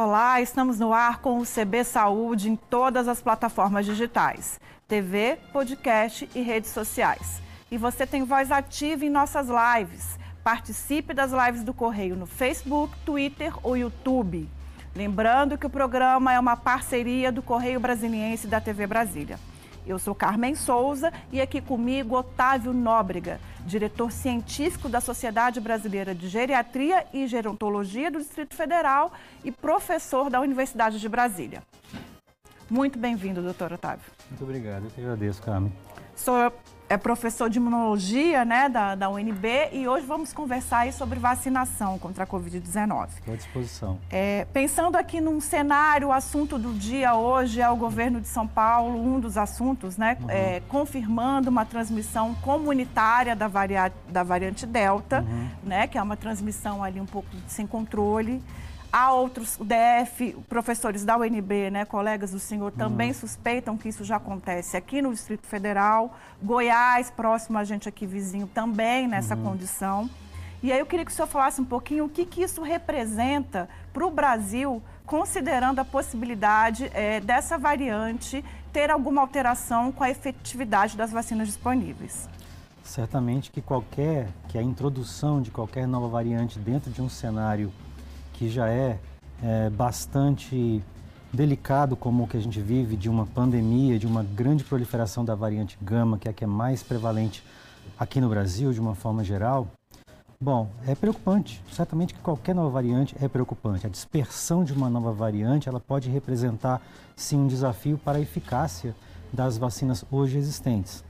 Olá, estamos no ar com o CB Saúde em todas as plataformas digitais, TV, podcast e redes sociais. E você tem voz ativa em nossas lives. Participe das lives do Correio no Facebook, Twitter ou YouTube. Lembrando que o programa é uma parceria do Correio Brasiliense e da TV Brasília. Eu sou Carmen Souza e aqui comigo Otávio Nóbrega, diretor científico da Sociedade Brasileira de Geriatria e Gerontologia do Distrito Federal e professor da Universidade de Brasília. Muito bem-vindo, doutor Otávio. Muito obrigado, eu que agradeço, Carmen. Sou é professor de imunologia né, da, da UNB e hoje vamos conversar aí sobre vacinação contra a Covid-19. Estou à disposição. É, pensando aqui num cenário, o assunto do dia hoje é o governo de São Paulo, um dos assuntos, né, uhum. é, confirmando uma transmissão comunitária da, varia, da variante Delta, uhum. né, que é uma transmissão ali um pouco sem controle. Há outros, o DF, professores da UNB, né, colegas do senhor, também uhum. suspeitam que isso já acontece aqui no Distrito Federal. Goiás, próximo a gente aqui vizinho, também nessa uhum. condição. E aí eu queria que o senhor falasse um pouquinho o que, que isso representa para o Brasil, considerando a possibilidade é, dessa variante ter alguma alteração com a efetividade das vacinas disponíveis. Certamente que qualquer, que a introdução de qualquer nova variante dentro de um cenário que já é, é bastante delicado como o que a gente vive de uma pandemia, de uma grande proliferação da variante gama, que é a que é mais prevalente aqui no Brasil de uma forma geral, bom, é preocupante. Certamente que qualquer nova variante é preocupante. A dispersão de uma nova variante, ela pode representar sim um desafio para a eficácia das vacinas hoje existentes.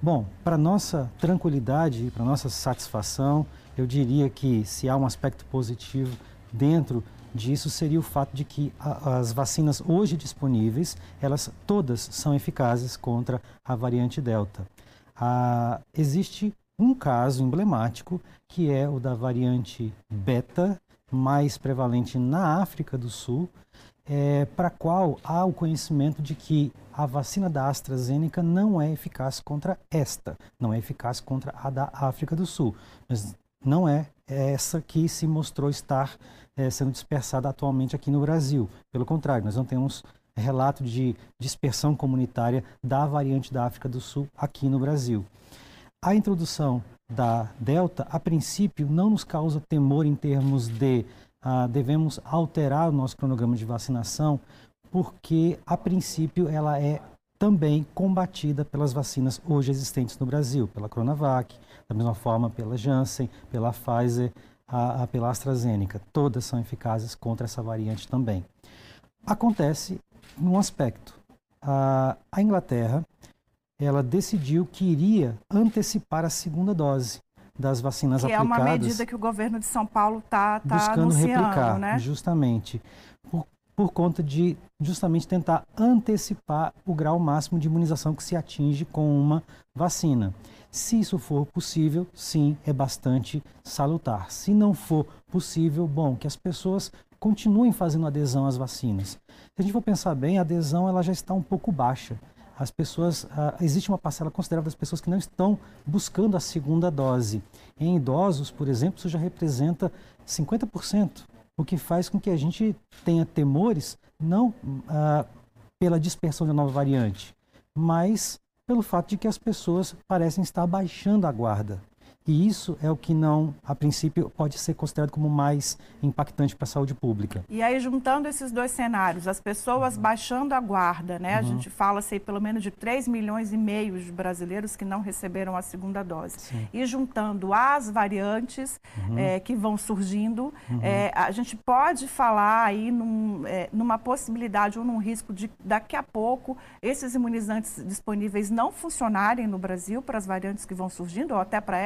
Bom, para nossa tranquilidade e para nossa satisfação, eu diria que se há um aspecto positivo dentro disso seria o fato de que a, as vacinas hoje disponíveis, elas todas são eficazes contra a variante Delta. Ah, existe um caso emblemático que é o da variante Beta, mais prevalente na África do Sul, é, para qual há o conhecimento de que a vacina da AstraZeneca não é eficaz contra esta, não é eficaz contra a da África do Sul, mas não é essa que se mostrou estar é, sendo dispersada atualmente aqui no Brasil. Pelo contrário, nós não temos relato de dispersão comunitária da variante da África do Sul aqui no Brasil. A introdução da Delta, a princípio, não nos causa temor em termos de ah, devemos alterar o nosso cronograma de vacinação, porque, a princípio, ela é também combatida pelas vacinas hoje existentes no Brasil, pela Coronavac, da mesma forma pela Janssen, pela Pfizer, a, a, pela AstraZeneca. Todas são eficazes contra essa variante também. Acontece num aspecto. A, a Inglaterra ela decidiu que iria antecipar a segunda dose das vacinas que aplicadas. Que é uma medida que o governo de São Paulo está tá buscando replicar, né? justamente, por, por conta de justamente tentar antecipar o grau máximo de imunização que se atinge com uma vacina. Se isso for possível, sim, é bastante salutar. Se não for possível, bom, que as pessoas continuem fazendo adesão às vacinas. Se a gente for pensar bem, a adesão ela já está um pouco baixa. As pessoas, ah, existe uma parcela considerável das pessoas que não estão buscando a segunda dose. Em idosos, por exemplo, isso já representa 50%, o que faz com que a gente tenha temores não ah, pela dispersão da nova variante, mas pelo fato de que as pessoas parecem estar baixando a guarda. E isso é o que não, a princípio, pode ser considerado como mais impactante para a saúde pública. E aí, juntando esses dois cenários, as pessoas uhum. baixando a guarda, né? Uhum. A gente fala assim, pelo menos de 3 milhões e meio de brasileiros que não receberam a segunda dose. Sim. E juntando as variantes uhum. é, que vão surgindo, é, a gente pode falar aí num, é, numa possibilidade ou num risco de daqui a pouco esses imunizantes disponíveis não funcionarem no Brasil para as variantes que vão surgindo ou até para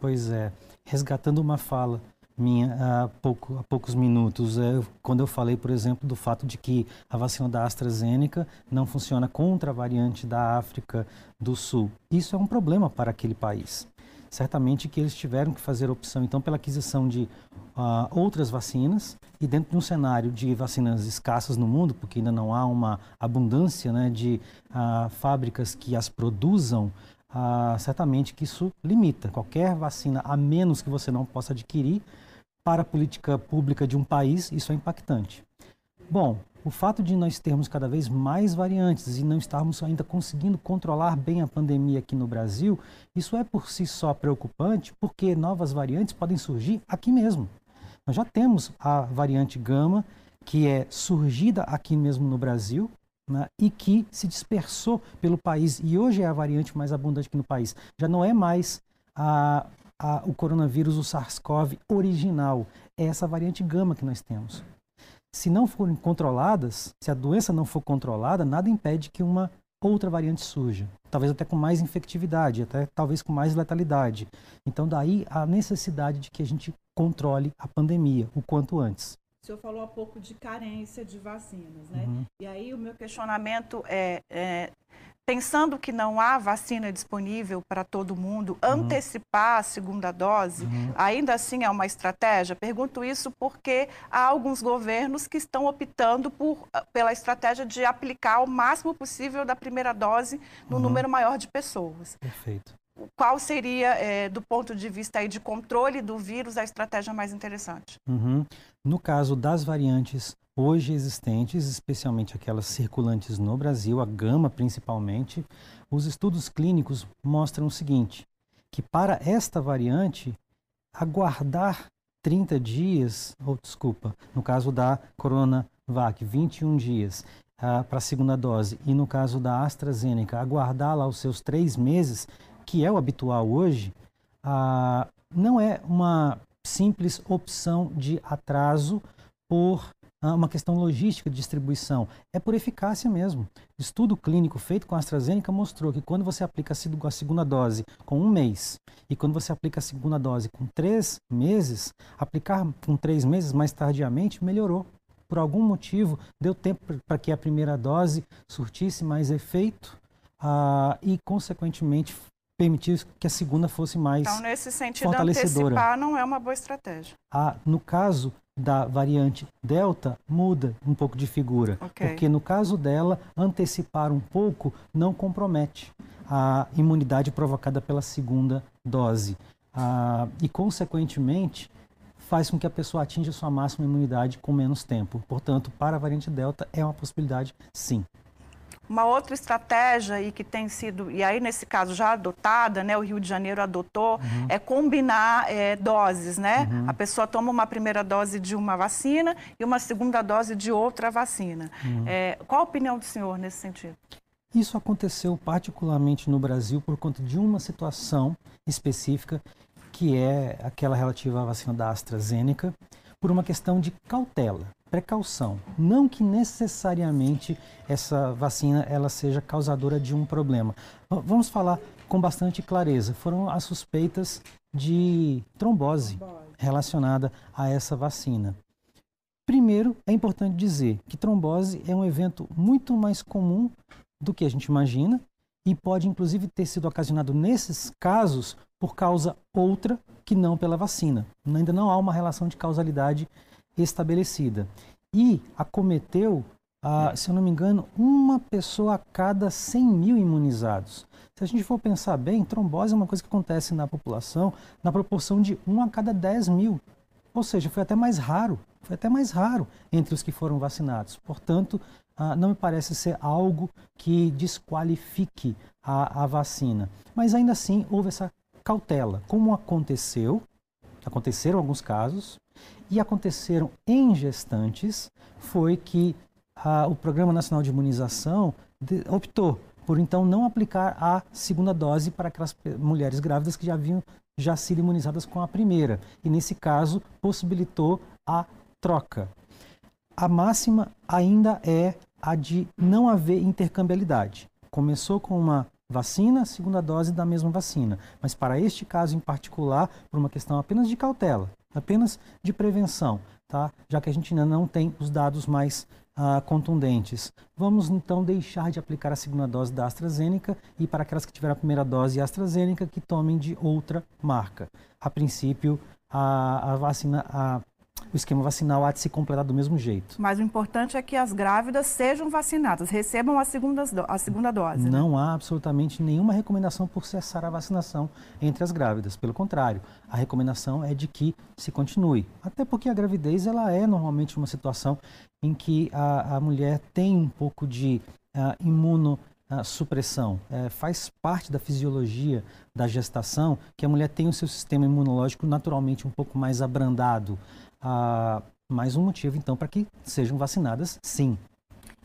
Pois é. Resgatando uma fala minha há, pouco, há poucos minutos, é, quando eu falei, por exemplo, do fato de que a vacina da AstraZeneca não funciona contra a variante da África do Sul. Isso é um problema para aquele país. Certamente que eles tiveram que fazer opção, então, pela aquisição de uh, outras vacinas e dentro de um cenário de vacinas escassas no mundo, porque ainda não há uma abundância né, de uh, fábricas que as produzam, ah, certamente que isso limita qualquer vacina, a menos que você não possa adquirir, para a política pública de um país, isso é impactante. Bom, o fato de nós termos cada vez mais variantes e não estarmos ainda conseguindo controlar bem a pandemia aqui no Brasil, isso é por si só preocupante, porque novas variantes podem surgir aqui mesmo. Nós já temos a variante gama, que é surgida aqui mesmo no Brasil, né, e que se dispersou pelo país e hoje é a variante mais abundante aqui no país. Já não é mais a, a, o coronavírus, o SARS-CoV original, é essa variante gama que nós temos. Se não forem controladas, se a doença não for controlada, nada impede que uma outra variante surja. Talvez até com mais infectividade, até talvez com mais letalidade. Então, daí a necessidade de que a gente controle a pandemia o quanto antes. O senhor falou há pouco de carência de vacinas, né? Uhum. E aí o meu questionamento é, é, pensando que não há vacina disponível para todo mundo, uhum. antecipar a segunda dose, uhum. ainda assim é uma estratégia? Pergunto isso porque há alguns governos que estão optando por, pela estratégia de aplicar o máximo possível da primeira dose no uhum. número maior de pessoas. Perfeito qual seria, é, do ponto de vista aí de controle do vírus, a estratégia mais interessante? Uhum. No caso das variantes hoje existentes, especialmente aquelas circulantes no Brasil, a gama principalmente, os estudos clínicos mostram o seguinte, que para esta variante, aguardar 30 dias, ou desculpa, no caso da Coronavac, 21 dias uh, para a segunda dose, e no caso da AstraZeneca, aguardar lá os seus três meses, que é o habitual hoje, ah, não é uma simples opção de atraso por ah, uma questão logística de distribuição, é por eficácia mesmo. Estudo clínico feito com a AstraZeneca mostrou que quando você aplica a segunda dose com um mês e quando você aplica a segunda dose com três meses, aplicar com três meses mais tardiamente melhorou. Por algum motivo, deu tempo para que a primeira dose surtisse mais efeito ah, e, consequentemente, permitir que a segunda fosse mais Então, nesse sentido, antecipar não é uma boa estratégia. Ah, no caso da variante Delta, muda um pouco de figura. Okay. Porque no caso dela, antecipar um pouco não compromete a imunidade provocada pela segunda dose. Ah, e, consequentemente, faz com que a pessoa atinja sua máxima imunidade com menos tempo. Portanto, para a variante Delta, é uma possibilidade, sim. Uma outra estratégia e que tem sido, e aí nesse caso já adotada, né, o Rio de Janeiro adotou, uhum. é combinar é, doses, né? Uhum. A pessoa toma uma primeira dose de uma vacina e uma segunda dose de outra vacina. Uhum. É, qual a opinião do senhor nesse sentido? Isso aconteceu particularmente no Brasil por conta de uma situação específica, que é aquela relativa à vacina da AstraZeneca, por uma questão de cautela precaução. Não que necessariamente essa vacina ela seja causadora de um problema. Vamos falar com bastante clareza. Foram as suspeitas de trombose relacionada a essa vacina. Primeiro, é importante dizer que trombose é um evento muito mais comum do que a gente imagina e pode inclusive ter sido ocasionado nesses casos por causa outra que não pela vacina. Ainda não há uma relação de causalidade estabelecida. E acometeu, ah, se eu não me engano, uma pessoa a cada 100 mil imunizados. Se a gente for pensar bem, trombose é uma coisa que acontece na população na proporção de 1 a cada 10 mil. Ou seja, foi até mais raro, foi até mais raro entre os que foram vacinados. Portanto, ah, não me parece ser algo que desqualifique a, a vacina. Mas ainda assim houve essa cautela. Como aconteceu, aconteceram alguns casos, e aconteceram em gestantes foi que a, o Programa Nacional de Imunização de, optou por então não aplicar a segunda dose para aquelas mulheres grávidas que já haviam já sido imunizadas com a primeira. E nesse caso possibilitou a troca. A máxima ainda é a de não haver intercambialidade. Começou com uma vacina, segunda dose da mesma vacina. Mas para este caso em particular, por uma questão apenas de cautela, apenas de prevenção, tá? já que a gente ainda não tem os dados mais ah, contundentes. Vamos então deixar de aplicar a segunda dose da AstraZeneca e para aquelas que tiveram a primeira dose AstraZeneca que tomem de outra marca. A princípio, a, a vacina, a, o esquema vacinal há de se completar do mesmo jeito. Mas o importante é que as grávidas sejam vacinadas, recebam a segunda, a segunda dose. Né? Não né? há absolutamente nenhuma recomendação por cessar a vacinação entre as grávidas. Pelo contrário, a recomendação é de que se continue. Até porque a gravidez ela é normalmente uma situação em que a, a mulher tem um pouco de uh, imuno supressão. É, faz parte da fisiologia da gestação que a mulher tem o seu sistema imunológico naturalmente um pouco mais abrandado. Ah, mais um motivo, então, para que sejam vacinadas, sim.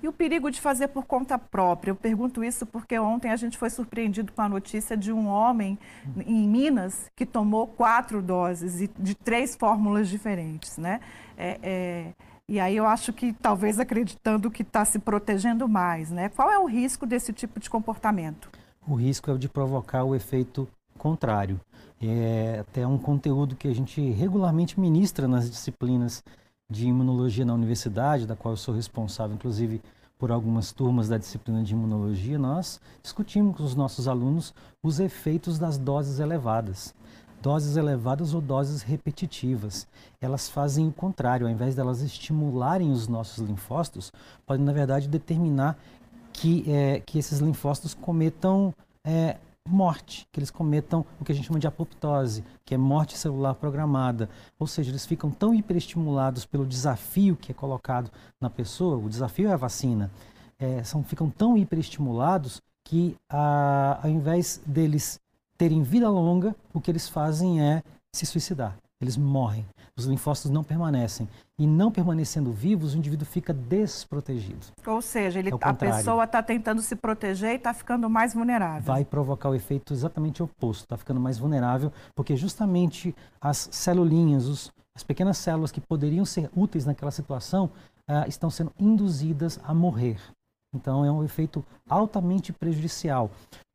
E o perigo de fazer por conta própria? Eu pergunto isso porque ontem a gente foi surpreendido com a notícia de um homem em Minas que tomou quatro doses de três fórmulas diferentes, né? É, é e aí eu acho que talvez acreditando que está se protegendo mais, né? Qual é o risco desse tipo de comportamento? O risco é o de provocar o efeito contrário. É até um conteúdo que a gente regularmente ministra nas disciplinas de imunologia na universidade, da qual eu sou responsável, inclusive por algumas turmas da disciplina de imunologia, nós discutimos com os nossos alunos os efeitos das doses elevadas doses elevadas ou doses repetitivas. Elas fazem o contrário, ao invés delas estimularem os nossos linfócitos, podem, na verdade, determinar que, é, que esses linfócitos cometam é, morte, que eles cometam o que a gente chama de apoptose, que é morte celular programada. Ou seja, eles ficam tão hiperestimulados pelo desafio que é colocado na pessoa, o desafio é a vacina, é, são, ficam tão hiperestimulados que, a, ao invés deles terem vida longa, o que eles fazem é se suicidar. Eles morrem. Os linfócitos não permanecem. E não permanecendo vivos, o indivíduo fica desprotegido. Ou seja, ele, é a pessoa está tentando se proteger e está ficando mais vulnerável. Vai provocar o efeito exatamente oposto. Está ficando mais vulnerável, porque justamente as celulinhas, os, as pequenas células que poderiam ser úteis naquela situação, uh, estão sendo induzidas a morrer. Então é um efeito altamente prejudicial.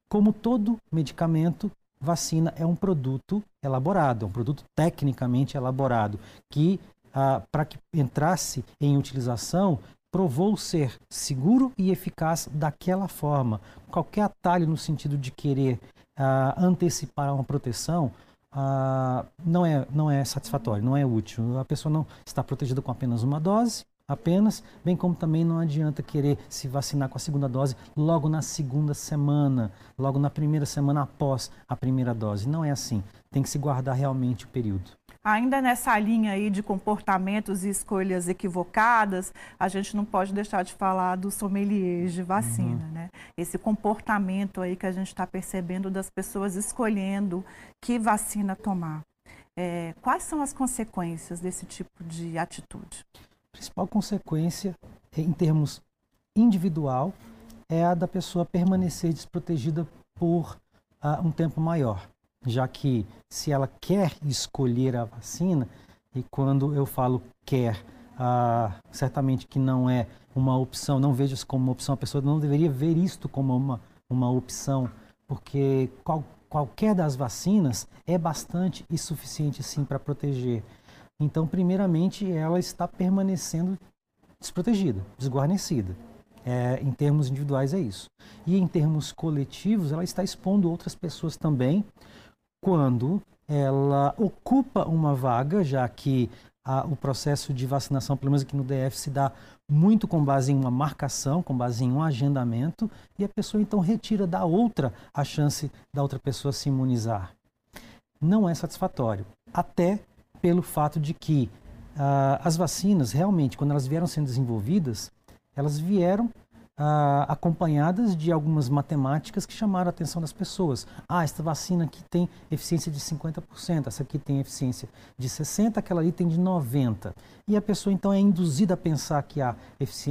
Como todo medicamento, vacina é um produto elaborado, é um produto tecnicamente elaborado, que ah, para que entrasse em utilização provou ser seguro e eficaz daquela forma. Qualquer atalho no sentido de querer ah, antecipar uma proteção ah, não, é, não é satisfatório, não é útil. A pessoa não está protegida com apenas uma dose apenas, bem como também não adianta querer se vacinar com a segunda dose logo na segunda semana, logo na primeira semana após a primeira dose. Não é assim. Tem que se guardar realmente o período. Ainda nessa linha aí de comportamentos e escolhas equivocadas, a gente não pode deixar de falar do sommelier de vacina, uhum. né? Esse comportamento aí que a gente está percebendo das pessoas escolhendo que vacina tomar. É, quais são as consequências desse tipo de atitude? Principal consequência, em termos individual, é a da pessoa permanecer desprotegida por uh, um tempo maior, já que se ela quer escolher a vacina, e quando eu falo quer, uh, certamente que não é uma opção, não vejo isso como uma opção, a pessoa não deveria ver isto como uma, uma opção, porque qual, qualquer das vacinas é bastante e suficiente sim para proteger. Então, primeiramente, ela está permanecendo desprotegida, desguarnecida. É, em termos individuais é isso. E em termos coletivos, ela está expondo outras pessoas também quando ela ocupa uma vaga, já que a, o processo de vacinação, pelo menos aqui no DF, se dá muito com base em uma marcação, com base em um agendamento, e a pessoa então retira da outra a chance da outra pessoa se imunizar. Não é satisfatório. Até pelo fato de que uh, as vacinas, realmente, quando elas vieram sendo desenvolvidas, elas vieram uh, acompanhadas de algumas matemáticas que chamaram a atenção das pessoas. Ah, esta vacina aqui tem eficiência de 50%, essa aqui tem eficiência de 60%, aquela ali tem de 90%. E a pessoa então é induzida a pensar que a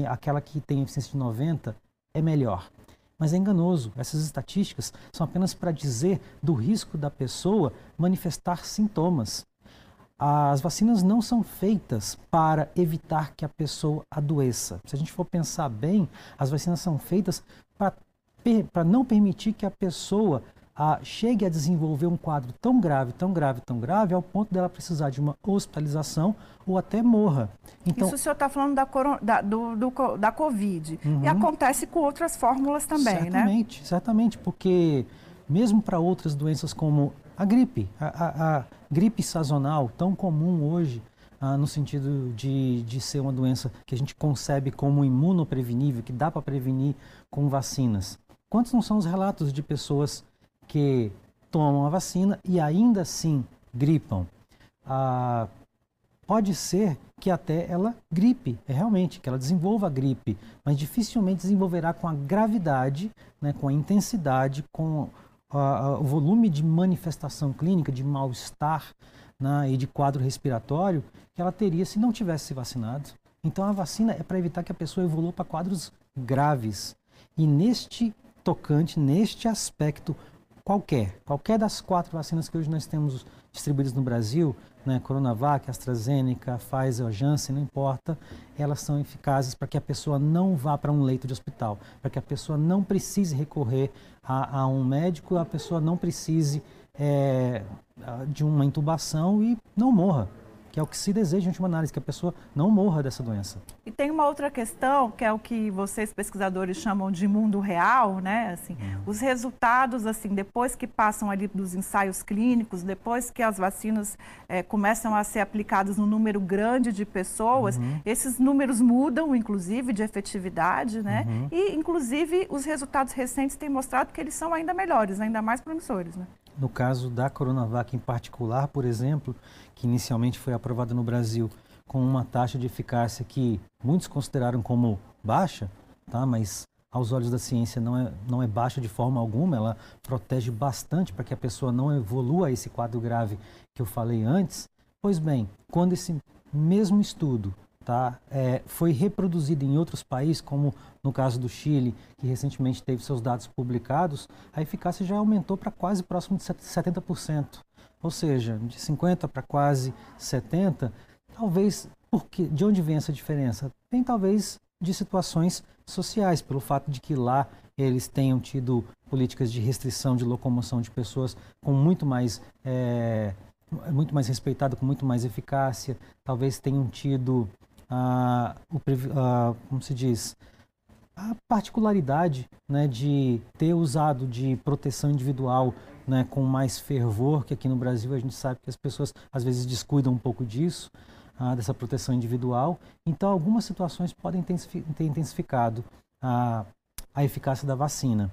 aquela que tem eficiência de 90% é melhor. Mas é enganoso. Essas estatísticas são apenas para dizer do risco da pessoa manifestar sintomas as vacinas não são feitas para evitar que a pessoa adoeça. Se a gente for pensar bem, as vacinas são feitas para não permitir que a pessoa a, chegue a desenvolver um quadro tão grave, tão grave, tão grave, ao ponto dela precisar de uma hospitalização ou até morra. Então, Isso o senhor está falando da, da, do, do, da Covid. Uhum. E acontece com outras fórmulas também, certamente, né? Certamente, certamente, porque mesmo para outras doenças como a gripe, a, a, a gripe sazonal, tão comum hoje, ah, no sentido de, de ser uma doença que a gente concebe como imunoprevenível, que dá para prevenir com vacinas. Quantos não são os relatos de pessoas que tomam a vacina e ainda assim gripam? Ah, pode ser que até ela gripe, é realmente, que ela desenvolva a gripe, mas dificilmente desenvolverá com a gravidade, né, com a intensidade, com a, o volume de manifestação clínica, de mal-estar né, e de quadro respiratório que ela teria se não tivesse se vacinado. Então a vacina é para evitar que a pessoa evolua para quadros graves. E neste tocante, neste aspecto, qualquer, qualquer das quatro vacinas que hoje nós temos distribuídas no Brasil, né, Coronavac, AstraZeneca, Pfizer, Janssen, não importa, elas são eficazes para que a pessoa não vá para um leito de hospital, para que a pessoa não precise recorrer a, a um médico, a pessoa não precise é, de uma intubação e não morra que é o que se deseja em última análise, que a pessoa não morra dessa doença. E tem uma outra questão, que é o que vocês pesquisadores chamam de mundo real, né? Assim, uhum. Os resultados, assim, depois que passam ali dos ensaios clínicos, depois que as vacinas é, começam a ser aplicadas num número grande de pessoas, uhum. esses números mudam, inclusive, de efetividade, né? Uhum. E, inclusive, os resultados recentes têm mostrado que eles são ainda melhores, ainda mais promissores, né? No caso da Coronavac em particular, por exemplo, que inicialmente foi aprovada no Brasil com uma taxa de eficácia que muitos consideraram como baixa, tá? mas aos olhos da ciência não é, não é baixa de forma alguma, ela protege bastante para que a pessoa não evolua esse quadro grave que eu falei antes. Pois bem, quando esse mesmo estudo tá, é, foi reproduzido em outros países, como no caso do Chile, que recentemente teve seus dados publicados, a eficácia já aumentou para quase próximo de 70%. Ou seja, de 50% para quase 70%. Talvez, porque, de onde vem essa diferença? Vem talvez de situações sociais, pelo fato de que lá eles tenham tido políticas de restrição de locomoção de pessoas com muito mais é, muito mais respeitado, com muito mais eficácia. Talvez tenham tido o, ah, como se diz a particularidade né, de ter usado de proteção individual né, com mais fervor, que aqui no Brasil a gente sabe que as pessoas às vezes descuidam um pouco disso, ah, dessa proteção individual. Então, algumas situações podem ter intensificado a, a eficácia da vacina.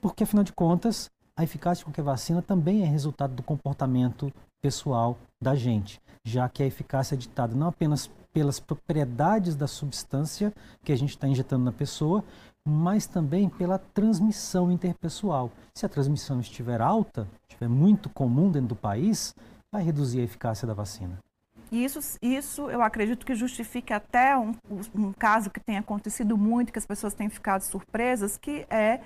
Porque, afinal de contas, a eficácia de qualquer vacina também é resultado do comportamento pessoal da gente, já que a eficácia é ditada não apenas pelas propriedades da substância que a gente está injetando na pessoa, mas também pela transmissão interpessoal. Se a transmissão estiver alta, estiver muito comum dentro do país, vai reduzir a eficácia da vacina. Isso, isso eu acredito que justifique até um, um caso que tem acontecido muito, que as pessoas têm ficado surpresas, que é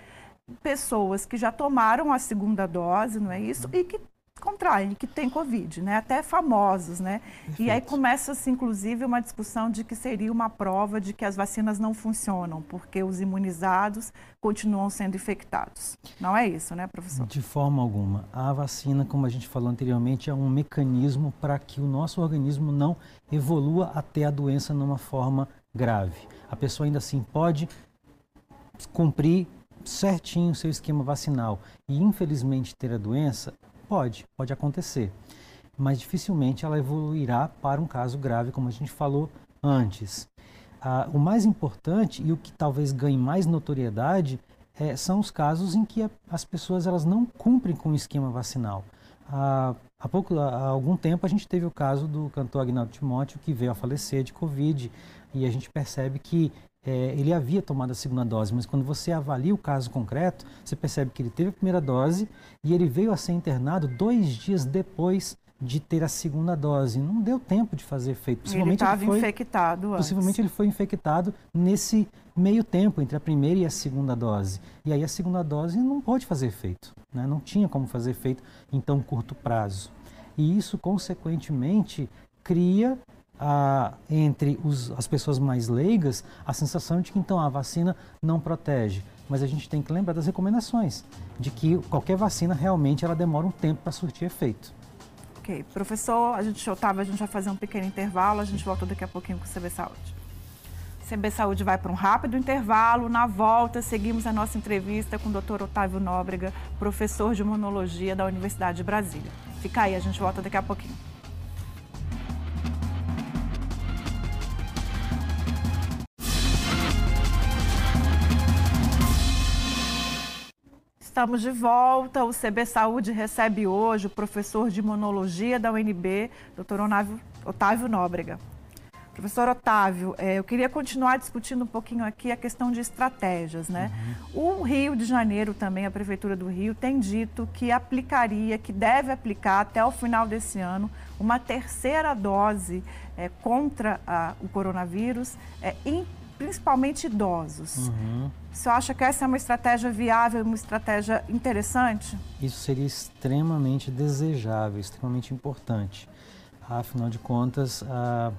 pessoas que já tomaram a segunda dose, não é isso? E que contraem, que têm Covid, né? até famosos. Né? E aí começa-se, inclusive, uma discussão de que seria uma prova de que as vacinas não funcionam, porque os imunizados continuam sendo infectados. Não é isso, né, professor? De forma alguma. A vacina, como a gente falou anteriormente, é um mecanismo para que o nosso organismo não evolua até a doença numa forma grave. A pessoa ainda assim pode cumprir certinho o seu esquema vacinal e infelizmente ter a doença, Pode, pode acontecer. Mas dificilmente ela evoluirá para um caso grave, como a gente falou antes. Ah, o mais importante e o que talvez ganhe mais notoriedade é, são os casos em que a, as pessoas elas não cumprem com o esquema vacinal. Ah, há, pouco, há algum tempo a gente teve o caso do cantor Agnaldo Timóteo que veio a falecer de Covid e a gente percebe que é, ele havia tomado a segunda dose, mas quando você avalia o caso concreto, você percebe que ele teve a primeira dose e ele veio a ser internado dois dias depois de ter a segunda dose. Não deu tempo de fazer efeito. Possivelmente ele estava infectado antes. Possivelmente ele foi infectado nesse meio tempo entre a primeira e a segunda dose. E aí a segunda dose não pode fazer efeito. Né? Não tinha como fazer efeito em tão curto prazo. E isso, consequentemente, cria entre os, as pessoas mais leigas a sensação de que então a vacina não protege. Mas a gente tem que lembrar das recomendações, de que qualquer vacina realmente ela demora um tempo para surtir efeito. Ok. Professor, a gente, Otávio, a gente vai fazer um pequeno intervalo, a gente volta daqui a pouquinho com o CB Saúde. CB Saúde vai para um rápido intervalo. Na volta, seguimos a nossa entrevista com o Dr. Otávio Nóbrega, professor de imunologia da Universidade de Brasília. Fica aí, a gente volta daqui a pouquinho. Estamos de volta. O CB Saúde recebe hoje o professor de imunologia da UNB, Dr. Otávio Nóbrega. Professor Otávio, é, eu queria continuar discutindo um pouquinho aqui a questão de estratégias, né? Uhum. O Rio de Janeiro também, a Prefeitura do Rio, tem dito que aplicaria, que deve aplicar até o final desse ano, uma terceira dose é, contra a, o coronavírus, é, em, principalmente idosos. Uhum. Você acha que essa é uma estratégia viável, uma estratégia interessante? Isso seria extremamente desejável, extremamente importante. Afinal de contas, a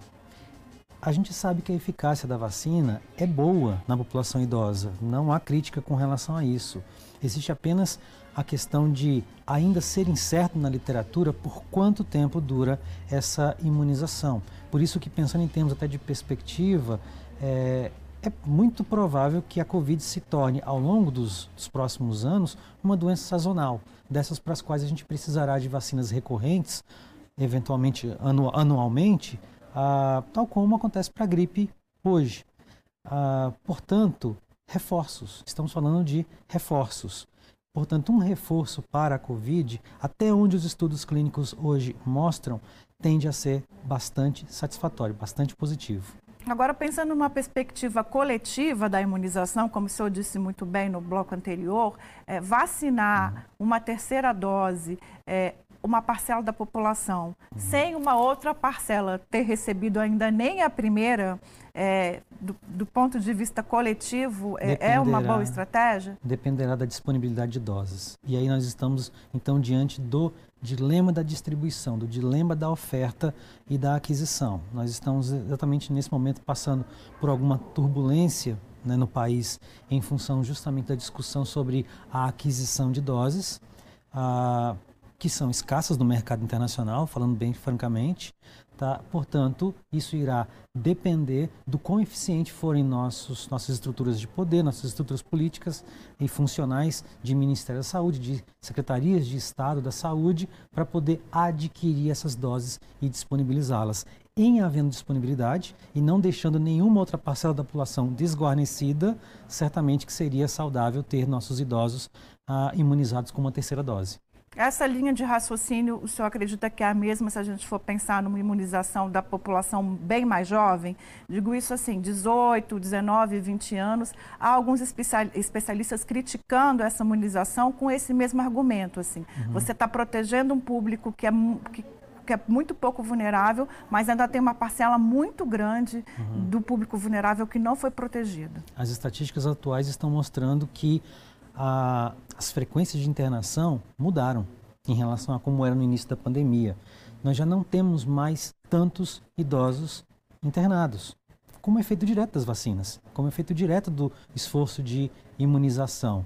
a gente sabe que a eficácia da vacina é boa na população idosa, não há crítica com relação a isso. Existe apenas a questão de ainda ser incerto na literatura por quanto tempo dura essa imunização. Por isso que pensando em termos até de perspectiva, é, é muito provável que a Covid se torne, ao longo dos, dos próximos anos, uma doença sazonal, dessas para as quais a gente precisará de vacinas recorrentes, eventualmente anu, anualmente, ah, tal como acontece para a gripe hoje. Ah, portanto, reforços. Estamos falando de reforços. Portanto, um reforço para a Covid, até onde os estudos clínicos hoje mostram, tende a ser bastante satisfatório, bastante positivo. Agora, pensando numa perspectiva coletiva da imunização, como o senhor disse muito bem no bloco anterior, é, vacinar uhum. uma terceira dose é, uma parcela da população sem uma outra parcela ter recebido ainda nem a primeira, é, do, do, ponto de vista coletivo, é, é, uma boa estratégia? Dependerá da disponibilidade de doses. E aí nós estamos, então, diante do dilema da distribuição, do dilema da oferta e da aquisição. Nós estamos exatamente nesse momento passando por alguma turbulência né, no país em função justamente da discussão sobre a aquisição de doses. Ah, que são escassas no mercado internacional, falando bem francamente. Tá? Portanto, isso irá depender do quão eficiente forem nossos, nossas estruturas de poder, nossas estruturas políticas e funcionais de Ministério da Saúde, de secretarias de Estado da Saúde, para poder adquirir essas doses e disponibilizá-las. Em havendo disponibilidade e não deixando nenhuma outra parcela da população desguarnecida, certamente que seria saudável ter nossos idosos ah, imunizados com uma terceira dose. Essa linha de raciocínio, o senhor acredita que é a mesma se a gente for pensar numa imunização da população bem mais jovem? Digo isso assim, 18, 19, 20 anos. Há alguns especialistas criticando essa imunização com esse mesmo argumento. Assim. Uhum. Você está protegendo um público que é, que, que é muito pouco vulnerável, mas ainda tem uma parcela muito grande uhum. do público vulnerável que não foi protegida. As estatísticas atuais estão mostrando que a, as frequências de internação mudaram em relação a como era no início da pandemia. Nós já não temos mais tantos idosos internados, como efeito direto das vacinas, como efeito direto do esforço de imunização.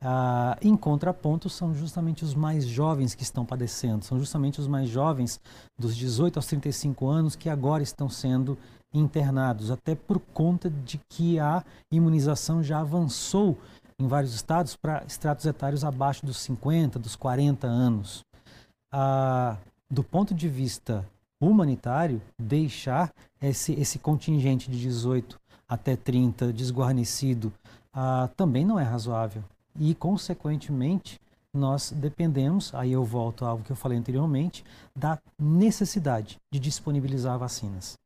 Ah, em contraponto, são justamente os mais jovens que estão padecendo, são justamente os mais jovens, dos 18 aos 35 anos, que agora estão sendo internados, até por conta de que a imunização já avançou em vários estados para estratos etários abaixo dos 50, dos 40 anos. Ah, do ponto de vista humanitário, deixar esse, esse contingente de 18 até 30 desguarnecido ah, também não é razoável. E, consequentemente, nós dependemos, aí eu volto a algo que eu falei anteriormente, da necessidade de disponibilizar vacinas.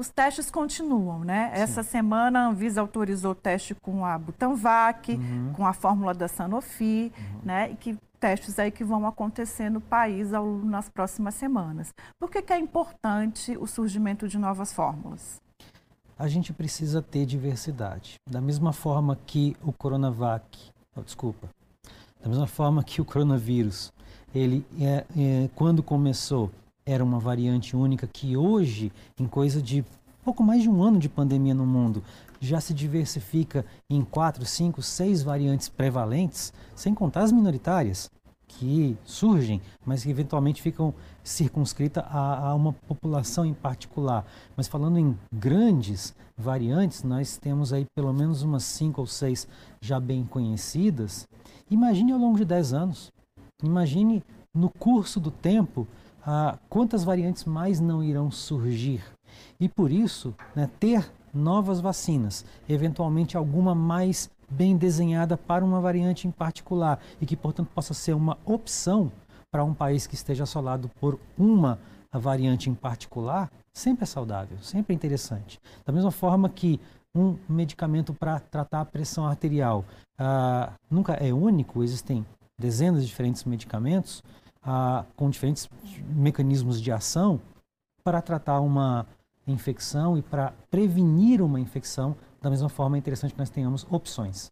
Os testes continuam, né? Sim. Essa semana a Anvisa autorizou o teste com a Butanvac, uhum. com a fórmula da Sanofi, uhum. né? E que testes aí que vão acontecer no país ao, nas próximas semanas. Por que, que é importante o surgimento de novas fórmulas? A gente precisa ter diversidade. Da mesma forma que o Coronavac, oh, desculpa, da mesma forma que o coronavírus, ele é, é, quando começou era uma variante única que hoje, em coisa de pouco mais de um ano de pandemia no mundo, já se diversifica em quatro, cinco, seis variantes prevalentes, sem contar as minoritárias que surgem, mas que eventualmente ficam circunscritas a, a, uma população em particular. Mas falando em grandes variantes, nós temos aí pelo menos umas cinco ou seis já bem conhecidas. Imagine ao longo de dez anos. Imagine no curso do tempo ah, quantas variantes mais não irão surgir. E por isso, né, ter novas vacinas, eventualmente alguma mais bem desenhada para uma variante em particular e que, portanto, possa ser uma opção para um país que esteja assolado por uma variante em particular, sempre é saudável, sempre é interessante. Da mesma forma que um medicamento para tratar a pressão arterial ah, nunca é único, existem dezenas de diferentes medicamentos ah, com diferentes mecanismos de ação para tratar uma infecção e para prevenir uma infecção. Da mesma forma, é interessante que nós tenhamos opções.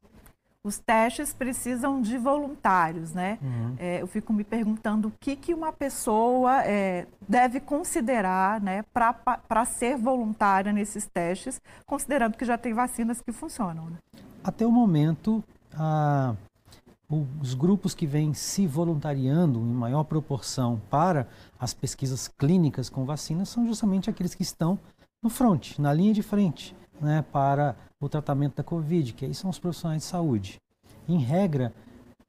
Os testes precisam de voluntários, né? Uhum. É, eu fico me perguntando o que, que uma pessoa é, deve considerar né, para ser voluntária nesses testes, considerando que já tem vacinas que funcionam. Né? Até o momento, a, os grupos que vêm se voluntariando em maior proporção para as pesquisas clínicas com vacinas são justamente aqueles que estão no front, na linha de frente, né, para o tratamento da Covid, que aí são os profissionais de saúde. Em regra,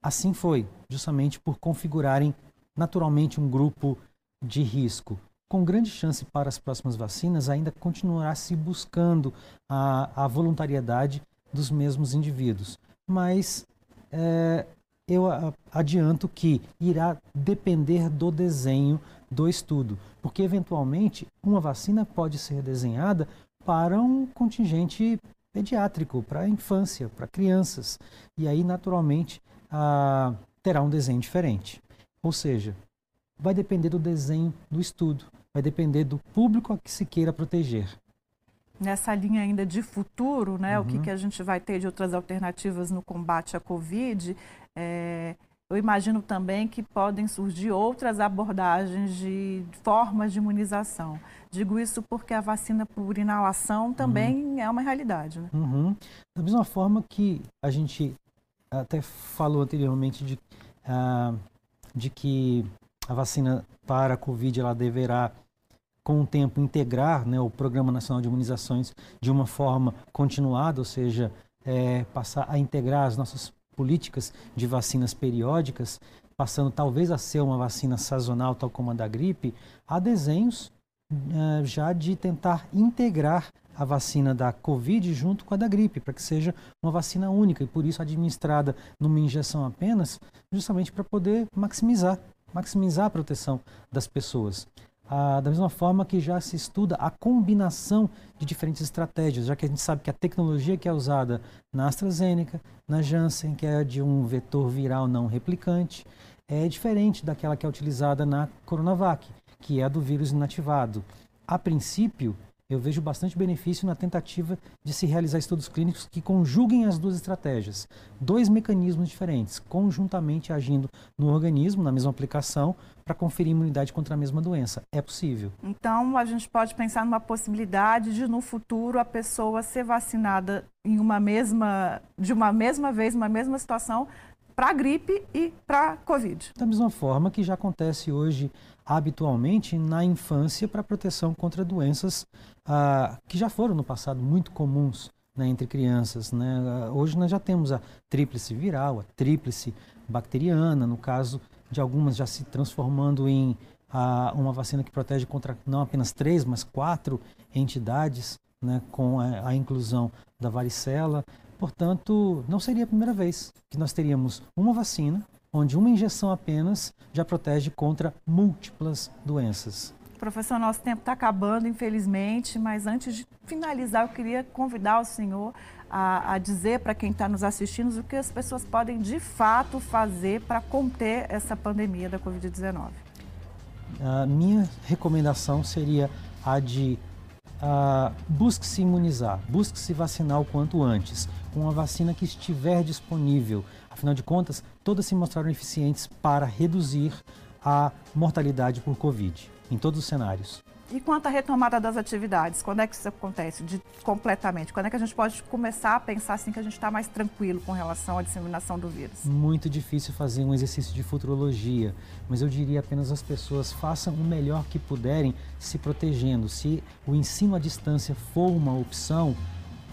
assim foi, justamente por configurarem naturalmente um grupo de risco. Com grande chance para as próximas vacinas, ainda continuará se buscando a, a voluntariedade dos mesmos indivíduos. Mas é, eu adianto que irá depender do desenho do estudo, porque eventualmente uma vacina pode ser desenhada para um contingente pediátrico, para a infância, para crianças, e aí naturalmente ah, terá um desenho diferente. Ou seja, vai depender do desenho do estudo, vai depender do público a que se queira proteger nessa linha ainda de futuro, né, uhum. o que, uhum. que a gente vai ter de outras alternativas no combate à Covid, é, eu imagino também que podem surgir outras abordagens de formas de imunização. Digo isso porque a vacina por inalação também uhum. é uma realidade. Né? Uhum. Da mesma forma que a gente até falou anteriormente de, uh, de que a vacina para a Covid ela deverá com o tempo, integrar né, o Programa Nacional de Imunizações de uma forma continuada, ou seja, é, passar a integrar as nossas políticas de vacinas periódicas, passando talvez a ser uma vacina sazonal, tal como a da gripe, há desenhos é, já de tentar integrar a vacina da Covid junto com a da gripe, para que seja uma vacina única e por isso administrada numa injeção apenas, justamente para poder maximizar, maximizar a proteção das pessoas. Ah, da mesma forma que já se estuda a combinação de diferentes estratégias, já que a gente sabe que a tecnologia que é usada na AstraZeneca, na Janssen, que é de um vetor viral não replicante, é diferente daquela que é utilizada na Coronavac, que é a do vírus inativado. A princípio, eu vejo bastante benefício na tentativa de se realizar estudos clínicos que conjuguem as duas estratégias, dois mecanismos diferentes, conjuntamente agindo no organismo, na mesma aplicação, para conferir imunidade contra a mesma doença. É possível. Então, a gente pode pensar numa possibilidade de, no futuro, a pessoa ser vacinada em uma mesma, de uma mesma vez, uma mesma situação, para a gripe e para a Covid. Da mesma forma que já acontece hoje habitualmente na infância para proteção contra doenças ah, que já foram no passado muito comuns né, entre crianças. Né? Hoje nós já temos a tríplice viral, a tríplice bacteriana, no caso de algumas já se transformando em ah, uma vacina que protege contra não apenas três, mas quatro entidades, né, com a, a inclusão da varicela. Portanto, não seria a primeira vez que nós teríamos uma vacina onde uma injeção apenas já protege contra múltiplas doenças. Professor, nosso tempo está acabando, infelizmente, mas antes de finalizar, eu queria convidar o senhor a, a dizer para quem está nos assistindo o que as pessoas podem de fato fazer para conter essa pandemia da Covid-19. A minha recomendação seria a de uh, busque se imunizar, busque se vacinar o quanto antes, com a vacina que estiver disponível. Afinal de contas, todas se mostraram eficientes para reduzir a mortalidade por Covid, em todos os cenários. E quanto à retomada das atividades, quando é que isso acontece de, completamente? Quando é que a gente pode começar a pensar assim que a gente está mais tranquilo com relação à disseminação do vírus? Muito difícil fazer um exercício de futurologia, mas eu diria apenas as pessoas façam o melhor que puderem se protegendo. Se o ensino à distância for uma opção,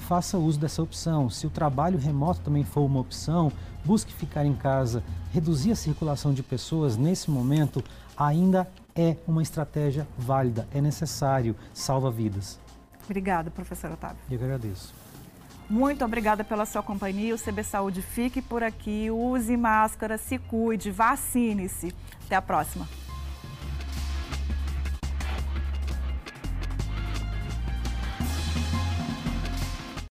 faça uso dessa opção. Se o trabalho remoto também for uma opção, busque ficar em casa. Reduzir a circulação de pessoas nesse momento ainda é uma estratégia válida, é necessário, salva vidas. Obrigada, professor Otávio. Eu que agradeço. Muito obrigada pela sua companhia. O CB Saúde fique por aqui. Use máscara, se cuide, vacine-se. Até a próxima.